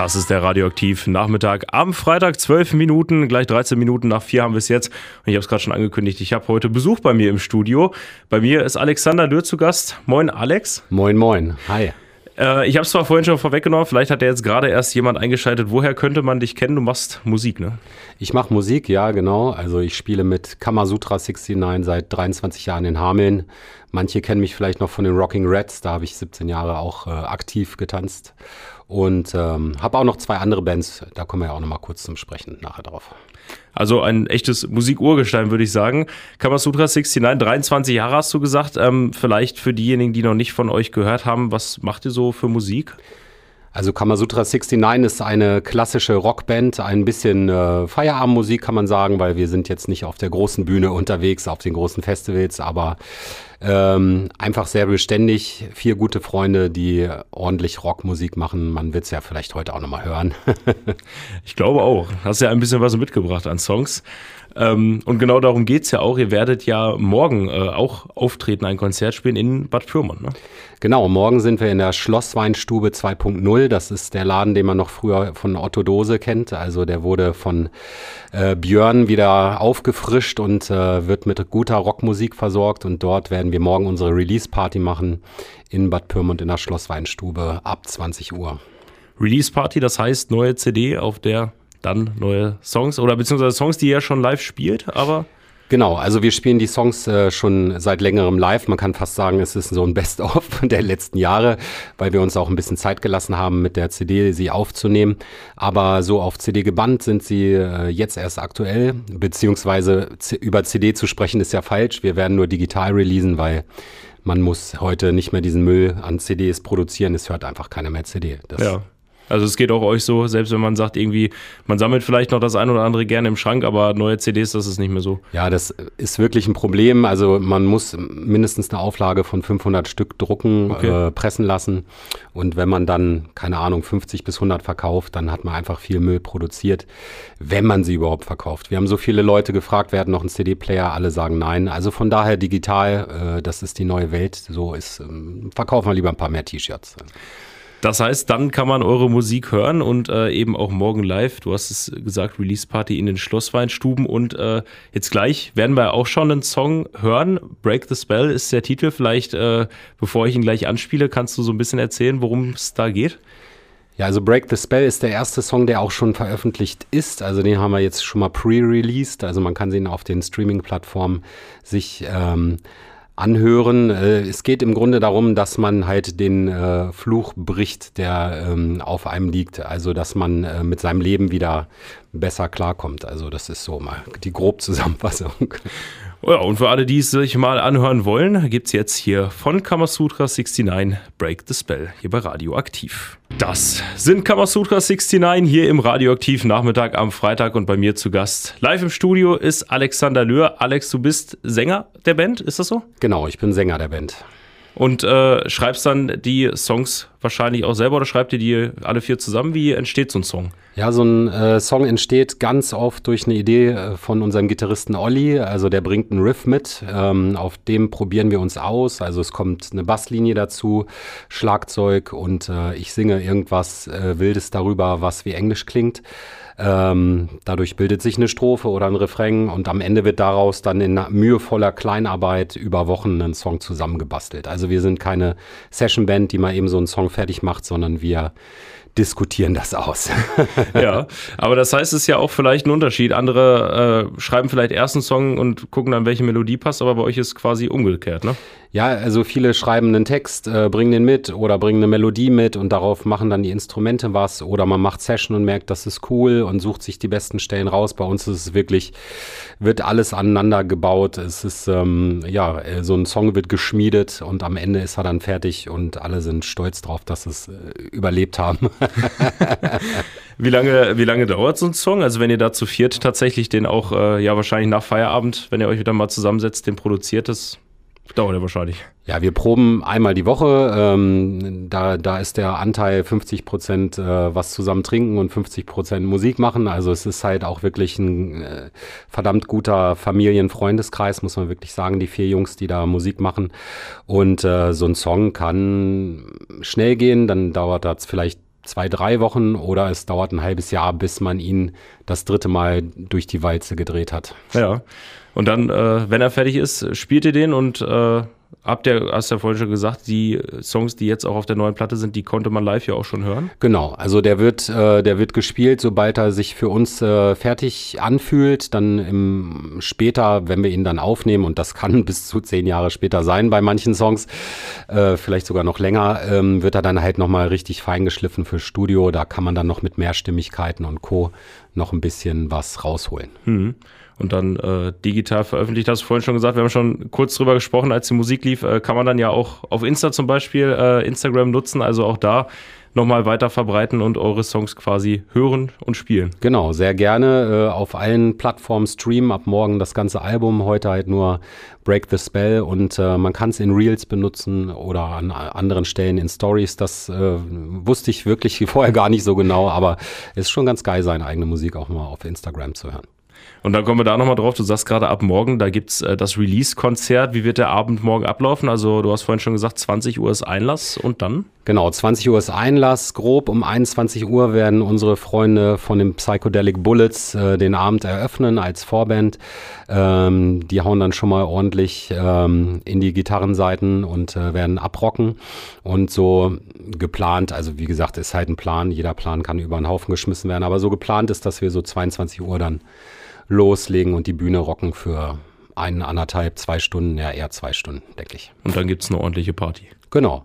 Das ist der Radioaktiv Nachmittag am Freitag, 12 Minuten, gleich 13 Minuten nach vier haben wir es jetzt. Und ich habe es gerade schon angekündigt, ich habe heute Besuch bei mir im Studio. Bei mir ist Alexander Dürr zu Gast. Moin Alex. Moin, moin. Hi. Äh, ich habe es zwar vorhin schon vorweggenommen, vielleicht hat ja jetzt gerade erst jemand eingeschaltet. Woher könnte man dich kennen? Du machst Musik, ne? Ich mache Musik, ja, genau. Also ich spiele mit Kamasutra 69 seit 23 Jahren in Hameln. Manche kennen mich vielleicht noch von den Rocking Reds, da habe ich 17 Jahre auch äh, aktiv getanzt. Und ähm, habe auch noch zwei andere Bands, da kommen wir ja auch noch mal kurz zum Sprechen nachher drauf. Also ein echtes Musikurgestein, würde ich sagen. Kamasutra 69, 23 Jahre hast du gesagt. Ähm, vielleicht für diejenigen, die noch nicht von euch gehört haben, was macht ihr so für Musik? Also Kamasutra 69 ist eine klassische Rockband, ein bisschen äh, Feierabendmusik kann man sagen, weil wir sind jetzt nicht auf der großen Bühne unterwegs, auf den großen Festivals, aber ähm, einfach sehr beständig. Vier gute Freunde, die ordentlich Rockmusik machen. Man wird es ja vielleicht heute auch nochmal hören. ich glaube auch. Hast ja ein bisschen was mitgebracht an Songs. Ähm, und genau darum geht es ja auch. Ihr werdet ja morgen äh, auch auftreten, ein Konzert spielen in Bad Pyrmont. Ne? Genau, morgen sind wir in der Schlossweinstube 2.0. Das ist der Laden, den man noch früher von Otto Dose kennt. Also der wurde von äh, Björn wieder aufgefrischt und äh, wird mit guter Rockmusik versorgt. Und dort werden wir morgen unsere Release-Party machen in Bad Pyrmont in der Schlossweinstube ab 20 Uhr. Release-Party, das heißt neue CD, auf der dann neue Songs oder beziehungsweise Songs, die ihr schon live spielt, aber. Genau, also wir spielen die Songs äh, schon seit längerem live. Man kann fast sagen, es ist so ein Best-of der letzten Jahre, weil wir uns auch ein bisschen Zeit gelassen haben, mit der CD sie aufzunehmen. Aber so auf CD gebannt sind sie äh, jetzt erst aktuell, beziehungsweise über CD zu sprechen ist ja falsch. Wir werden nur digital releasen, weil man muss heute nicht mehr diesen Müll an CDs produzieren. Es hört einfach keiner mehr CD. Das ja. Also es geht auch euch so, selbst wenn man sagt, irgendwie, man sammelt vielleicht noch das ein oder andere gerne im Schrank, aber neue CDs, das ist nicht mehr so. Ja, das ist wirklich ein Problem. Also man muss mindestens eine Auflage von 500 Stück drucken, okay. äh, pressen lassen. Und wenn man dann, keine Ahnung, 50 bis 100 verkauft, dann hat man einfach viel Müll produziert, wenn man sie überhaupt verkauft. Wir haben so viele Leute gefragt, wir hatten noch einen CD-Player, alle sagen nein. Also von daher digital, äh, das ist die neue Welt. So ist, äh, verkaufen wir lieber ein paar mehr T-Shirts. Das heißt, dann kann man eure Musik hören und äh, eben auch morgen live. Du hast es gesagt, Release Party in den Schlossweinstuben. Und äh, jetzt gleich werden wir auch schon einen Song hören. Break the Spell ist der Titel. Vielleicht, äh, bevor ich ihn gleich anspiele, kannst du so ein bisschen erzählen, worum es da geht? Ja, also Break the Spell ist der erste Song, der auch schon veröffentlicht ist. Also den haben wir jetzt schon mal pre-released. Also man kann den auf den Streaming-Plattformen sich ähm, anhören. Äh, es geht im Grunde darum, dass man halt den äh, Fluch bricht, der ähm, auf einem liegt. Also, dass man äh, mit seinem Leben wieder besser klarkommt. Also, das ist so mal die grob Zusammenfassung. Ja, und für alle, die es sich mal anhören wollen, gibt es jetzt hier von Kamasutra 69 Break the Spell hier bei Radioaktiv. Das sind Kamasutra 69 hier im Radioaktiv Nachmittag am Freitag und bei mir zu Gast. Live im Studio ist Alexander Löhr. Alex, du bist Sänger der Band, ist das so? Genau, ich bin Sänger der Band. Und äh, schreibst dann die Songs wahrscheinlich auch selber oder schreibt ihr die alle vier zusammen? Wie entsteht so ein Song? Ja, so ein äh, Song entsteht ganz oft durch eine Idee äh, von unserem Gitarristen Olli. Also der bringt einen Riff mit, ähm, auf dem probieren wir uns aus. Also es kommt eine Basslinie dazu, Schlagzeug und äh, ich singe irgendwas äh, Wildes darüber, was wie Englisch klingt. Ähm, dadurch bildet sich eine Strophe oder ein Refrain und am Ende wird daraus dann in mühevoller Kleinarbeit über Wochen ein Song zusammengebastelt. Also wir sind keine Sessionband, die mal eben so einen Song fertig macht, sondern wir diskutieren das aus. ja, aber das heißt, es ist ja auch vielleicht ein Unterschied. Andere äh, schreiben vielleicht erst einen Song und gucken dann, welche Melodie passt, aber bei euch ist quasi umgekehrt, ne? Ja, also viele schreiben einen Text, äh, bringen den mit oder bringen eine Melodie mit und darauf machen dann die Instrumente was oder man macht Session und merkt, das ist cool und sucht sich die besten Stellen raus. Bei uns ist es wirklich, wird alles aneinander gebaut. Es ist, ähm, ja, äh, so ein Song wird geschmiedet und am Ende ist er dann fertig und alle sind stolz drauf, dass es äh, überlebt haben. wie lange, wie lange dauert so ein Song? Also wenn ihr da zu viert tatsächlich den auch, äh, ja wahrscheinlich nach Feierabend, wenn ihr euch wieder mal zusammensetzt, den produziert, das Dauert ja wahrscheinlich. Ja, wir proben einmal die Woche. Ähm, da, da ist der Anteil 50 Prozent äh, was zusammen trinken und 50 Prozent Musik machen. Also es ist halt auch wirklich ein äh, verdammt guter Familienfreundeskreis, muss man wirklich sagen, die vier Jungs, die da Musik machen. Und äh, so ein Song kann schnell gehen, dann dauert das vielleicht zwei, drei Wochen oder es dauert ein halbes Jahr, bis man ihn das dritte Mal durch die Walze gedreht hat. Ja. Und dann, äh, wenn er fertig ist, spielt ihr den und äh, habt ihr, hast ja vorhin schon gesagt, die Songs, die jetzt auch auf der neuen Platte sind, die konnte man live ja auch schon hören. Genau, also der wird, äh, der wird gespielt, sobald er sich für uns äh, fertig anfühlt. Dann im, später, wenn wir ihn dann aufnehmen, und das kann bis zu zehn Jahre später sein bei manchen Songs, äh, vielleicht sogar noch länger, ähm, wird er dann halt nochmal richtig feingeschliffen für Studio. Da kann man dann noch mit Mehrstimmigkeiten und Co. noch ein bisschen was rausholen. Mhm und dann äh, digital veröffentlicht. Hast du vorhin schon gesagt, wir haben schon kurz drüber gesprochen, als die Musik lief, äh, kann man dann ja auch auf Insta zum Beispiel äh, Instagram nutzen, also auch da nochmal weiter verbreiten und eure Songs quasi hören und spielen. Genau, sehr gerne äh, auf allen Plattformen streamen. Ab morgen das ganze Album, heute halt nur Break the Spell und äh, man kann es in Reels benutzen oder an anderen Stellen in Stories. Das äh, wusste ich wirklich vorher gar nicht so genau, aber es ist schon ganz geil, seine eigene Musik auch mal auf Instagram zu hören. Und dann kommen wir da nochmal drauf. Du sagst gerade ab morgen, da gibt's äh, das Release-Konzert. Wie wird der Abend morgen ablaufen? Also, du hast vorhin schon gesagt, 20 Uhr ist Einlass und dann? Genau, 20 Uhr ist Einlass. Grob um 21 Uhr werden unsere Freunde von den Psychedelic Bullets äh, den Abend eröffnen als Vorband. Ähm, die hauen dann schon mal ordentlich ähm, in die Gitarrenseiten und äh, werden abrocken. Und so geplant, also wie gesagt, ist halt ein Plan. Jeder Plan kann über den Haufen geschmissen werden. Aber so geplant ist, dass wir so 22 Uhr dann loslegen und die Bühne rocken für einen, anderthalb, zwei Stunden, ja eher zwei Stunden, denke ich. Und dann gibt es eine ordentliche Party. Genau.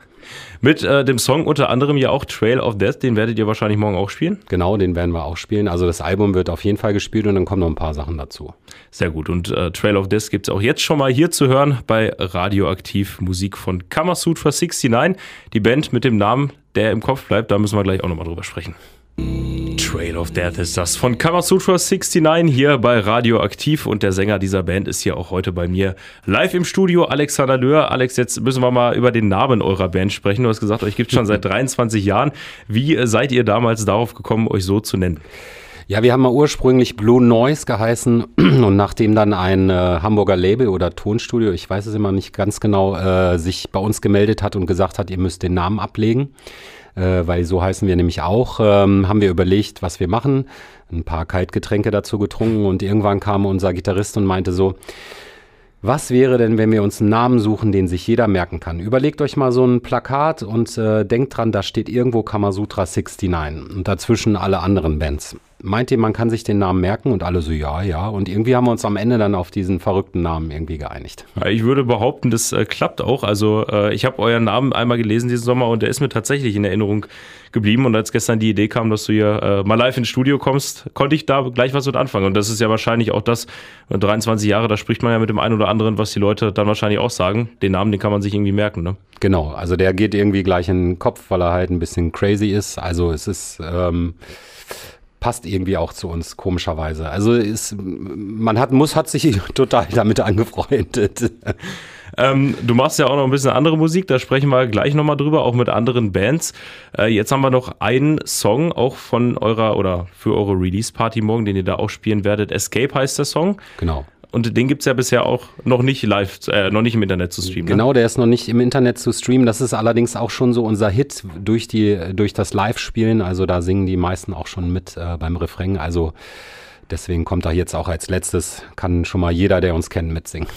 Mit äh, dem Song unter anderem ja auch Trail of Death, den werdet ihr wahrscheinlich morgen auch spielen? Genau, den werden wir auch spielen. Also das Album wird auf jeden Fall gespielt und dann kommen noch ein paar Sachen dazu. Sehr gut. Und äh, Trail of Death gibt es auch jetzt schon mal hier zu hören bei Radioaktiv Musik von Kamasutra 69. Die Band mit dem Namen, der im Kopf bleibt, da müssen wir gleich auch nochmal drüber sprechen. Trail of Death ist das von Kamasutra 69 hier bei Radioaktiv und der Sänger dieser Band ist hier auch heute bei mir live im Studio, Alexander Löhr. Alex, jetzt müssen wir mal über den Namen eurer Band sprechen. Du hast gesagt, euch gibt es schon seit 23 Jahren. Wie seid ihr damals darauf gekommen, euch so zu nennen? Ja, wir haben mal ursprünglich Blue Noise geheißen und nachdem dann ein äh, Hamburger Label oder Tonstudio, ich weiß es immer nicht ganz genau, äh, sich bei uns gemeldet hat und gesagt hat, ihr müsst den Namen ablegen, äh, weil so heißen wir nämlich auch, ähm, haben wir überlegt, was wir machen, ein paar Kaltgetränke dazu getrunken und irgendwann kam unser Gitarrist und meinte so, was wäre denn, wenn wir uns einen Namen suchen, den sich jeder merken kann? Überlegt euch mal so ein Plakat und äh, denkt dran, da steht irgendwo Kamasutra 69 und dazwischen alle anderen Bands meint ihr, man kann sich den Namen merken? Und alle so, ja, ja. Und irgendwie haben wir uns am Ende dann auf diesen verrückten Namen irgendwie geeinigt. Ich würde behaupten, das äh, klappt auch. Also äh, ich habe euren Namen einmal gelesen diesen Sommer und der ist mir tatsächlich in Erinnerung geblieben. Und als gestern die Idee kam, dass du hier äh, mal live ins Studio kommst, konnte ich da gleich was mit anfangen. Und das ist ja wahrscheinlich auch das, 23 Jahre, da spricht man ja mit dem einen oder anderen, was die Leute dann wahrscheinlich auch sagen. Den Namen, den kann man sich irgendwie merken, ne? Genau, also der geht irgendwie gleich in den Kopf, weil er halt ein bisschen crazy ist. Also es ist... Ähm passt irgendwie auch zu uns, komischerweise. Also ist, man hat, muss, hat sich total damit angefreundet. Ähm, du machst ja auch noch ein bisschen andere Musik, da sprechen wir gleich nochmal drüber, auch mit anderen Bands. Äh, jetzt haben wir noch einen Song, auch von eurer oder für eure Release-Party morgen, den ihr da auch spielen werdet. Escape heißt der Song. Genau. Und den gibt es ja bisher auch noch nicht live, äh, noch nicht im Internet zu streamen. Ne? Genau, der ist noch nicht im Internet zu streamen. Das ist allerdings auch schon so unser Hit durch, die, durch das Live-Spielen. Also da singen die meisten auch schon mit äh, beim Refrain. Also deswegen kommt er jetzt auch als letztes. Kann schon mal jeder, der uns kennt, mitsingen.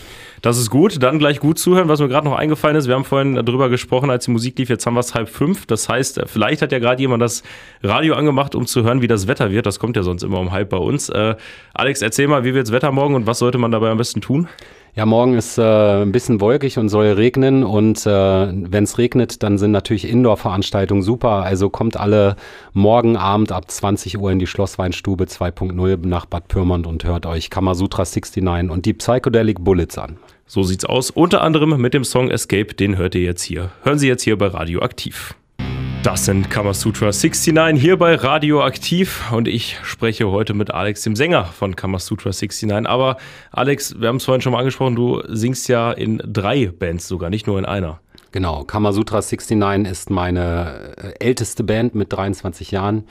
Das ist gut. Dann gleich gut zuhören, was mir gerade noch eingefallen ist. Wir haben vorhin darüber gesprochen, als die Musik lief. Jetzt haben wir es halb fünf. Das heißt, vielleicht hat ja gerade jemand das Radio angemacht, um zu hören, wie das Wetter wird. Das kommt ja sonst immer um halb bei uns. Äh, Alex, erzähl mal, wie wird das Wetter morgen und was sollte man dabei am besten tun? Ja, morgen ist äh, ein bisschen wolkig und soll regnen. Und äh, wenn es regnet, dann sind natürlich Indoor-Veranstaltungen super. Also kommt alle morgen Abend ab 20 Uhr in die Schlossweinstube 2.0 nach Bad Pyrmont und hört euch Kamasutra 69 und die Psychedelic Bullets an. So sieht's aus. Unter anderem mit dem Song Escape, den hört ihr jetzt hier. Hören Sie jetzt hier bei Radioaktiv. Das sind Kamasutra 69 hier bei Radioaktiv und ich spreche heute mit Alex, dem Sänger von Kamasutra 69. Aber Alex, wir haben es vorhin schon mal angesprochen, du singst ja in drei Bands sogar, nicht nur in einer. Genau, Kamasutra 69 ist meine äh, älteste Band mit 23 Jahren.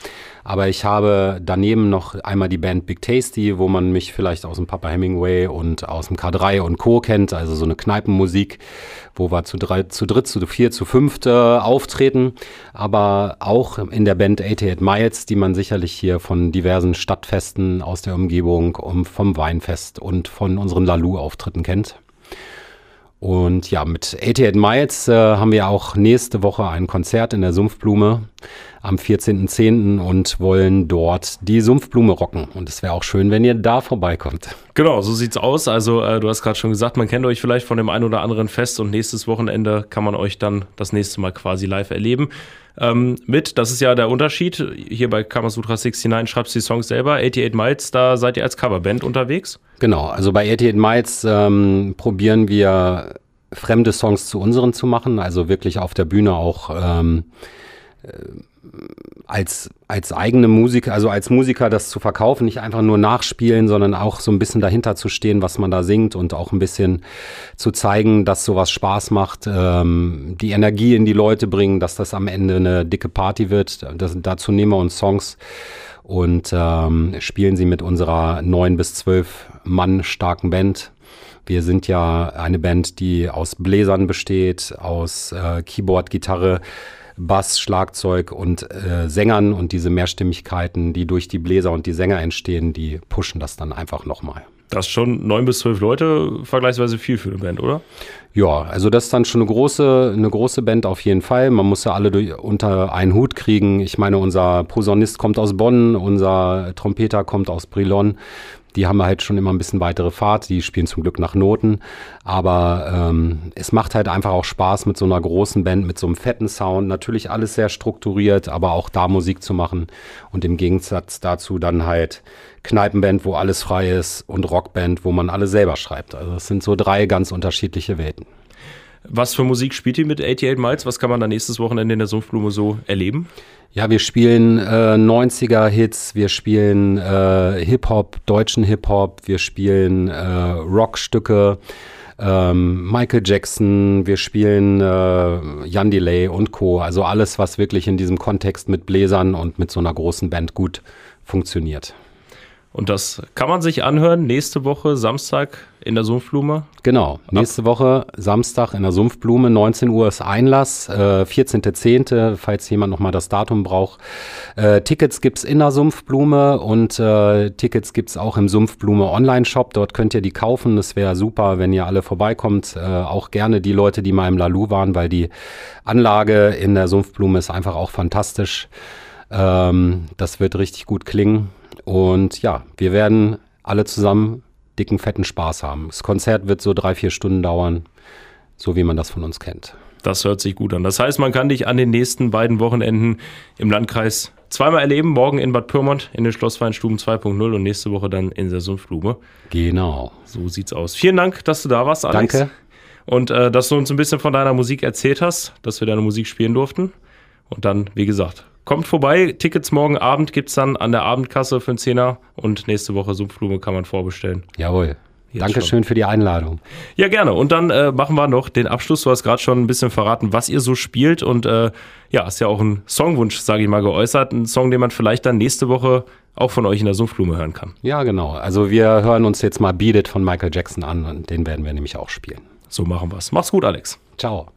Aber ich habe daneben noch einmal die Band Big Tasty, wo man mich vielleicht aus dem Papa Hemingway und aus dem K3 und Co. kennt, also so eine Kneipenmusik, wo wir zu, drei, zu dritt, zu vier, zu fünft äh, auftreten. Aber auch in der Band 88 Miles, die man sicherlich hier von diversen Stadtfesten aus der Umgebung, um, vom Weinfest und von unseren Lalu-Auftritten kennt. Und ja, mit 88 Miles äh, haben wir auch nächste Woche ein Konzert in der Sumpfblume am 14.10. und wollen dort die Sumpfblume rocken. Und es wäre auch schön, wenn ihr da vorbeikommt. Genau, so sieht's aus. Also äh, du hast gerade schon gesagt, man kennt euch vielleicht von dem einen oder anderen Fest und nächstes Wochenende kann man euch dann das nächste Mal quasi live erleben. Ähm, mit, das ist ja der Unterschied. Hier bei Kamasutra 69 schreibst du die Songs selber. 88 Miles, da seid ihr als Coverband unterwegs? Genau, also bei 88 Miles ähm, probieren wir fremde Songs zu unseren zu machen, also wirklich auf der Bühne auch ähm, äh, als, als eigene Musiker, also als Musiker das zu verkaufen, nicht einfach nur nachspielen, sondern auch so ein bisschen dahinter zu stehen, was man da singt und auch ein bisschen zu zeigen, dass sowas Spaß macht, ähm, die Energie in die Leute bringen, dass das am Ende eine dicke Party wird. Das, dazu nehmen wir uns Songs und ähm, spielen sie mit unserer neun bis zwölf Mann starken Band. Wir sind ja eine Band, die aus Bläsern besteht, aus äh, Keyboard, Gitarre, Bass, Schlagzeug und äh, Sängern und diese Mehrstimmigkeiten, die durch die Bläser und die Sänger entstehen, die pushen das dann einfach nochmal. Das ist schon neun bis zwölf Leute, vergleichsweise viel für eine Band, oder? Ja, also das ist dann schon eine große, eine große Band auf jeden Fall. Man muss ja alle durch, unter einen Hut kriegen. Ich meine, unser Posaunist kommt aus Bonn, unser Trompeter kommt aus Brilon. Die haben halt schon immer ein bisschen weitere Fahrt, die spielen zum Glück nach Noten. Aber ähm, es macht halt einfach auch Spaß mit so einer großen Band, mit so einem fetten Sound. Natürlich alles sehr strukturiert, aber auch da Musik zu machen. Und im Gegensatz dazu dann halt Kneipenband, wo alles frei ist und Rockband, wo man alles selber schreibt. Also es sind so drei ganz unterschiedliche Welten. Was für Musik spielt ihr mit 88 Miles? Was kann man da nächstes Wochenende in der Sumpfblume so erleben? Ja, wir spielen äh, 90er-Hits, wir spielen äh, Hip-Hop, deutschen Hip-Hop, wir spielen äh, Rockstücke, ähm, Michael Jackson, wir spielen äh, Jan Delay und Co. Also alles, was wirklich in diesem Kontext mit Bläsern und mit so einer großen Band gut funktioniert. Und das kann man sich anhören nächste Woche, Samstag in der Sumpfblume. Genau, nächste Woche, Samstag in der Sumpfblume, 19 Uhr ist Einlass, äh, 14.10., falls jemand nochmal das Datum braucht. Äh, Tickets gibt's in der Sumpfblume und äh, Tickets gibt's auch im Sumpfblume Online-Shop. Dort könnt ihr die kaufen. Das wäre super, wenn ihr alle vorbeikommt. Äh, auch gerne die Leute, die mal im Lalu waren, weil die Anlage in der Sumpfblume ist einfach auch fantastisch. Ähm, das wird richtig gut klingen. Und ja, wir werden alle zusammen dicken, fetten Spaß haben. Das Konzert wird so drei, vier Stunden dauern, so wie man das von uns kennt. Das hört sich gut an. Das heißt, man kann dich an den nächsten beiden Wochenenden im Landkreis zweimal erleben. Morgen in Bad Pyrmont in den Schlossweinstuben 2.0 und nächste Woche dann in der Sumpfblume. Genau. So sieht's aus. Vielen Dank, dass du da warst, Alex. Danke. Und äh, dass du uns ein bisschen von deiner Musik erzählt hast, dass wir deine Musik spielen durften. Und dann, wie gesagt, Kommt vorbei, Tickets morgen Abend gibt es dann an der Abendkasse für einen Zehner und nächste Woche Sumpfblume kann man vorbestellen. Jawohl. Jetzt Dankeschön schon. für die Einladung. Ja, gerne. Und dann äh, machen wir noch den Abschluss. Du hast gerade schon ein bisschen verraten, was ihr so spielt. Und äh, ja, hast ja auch einen Songwunsch, sage ich mal, geäußert. Ein Song, den man vielleicht dann nächste Woche auch von euch in der Sumpfblume hören kann. Ja, genau. Also wir hören uns jetzt mal Beat It von Michael Jackson an und den werden wir nämlich auch spielen. So machen wir es. Mach's gut, Alex. Ciao.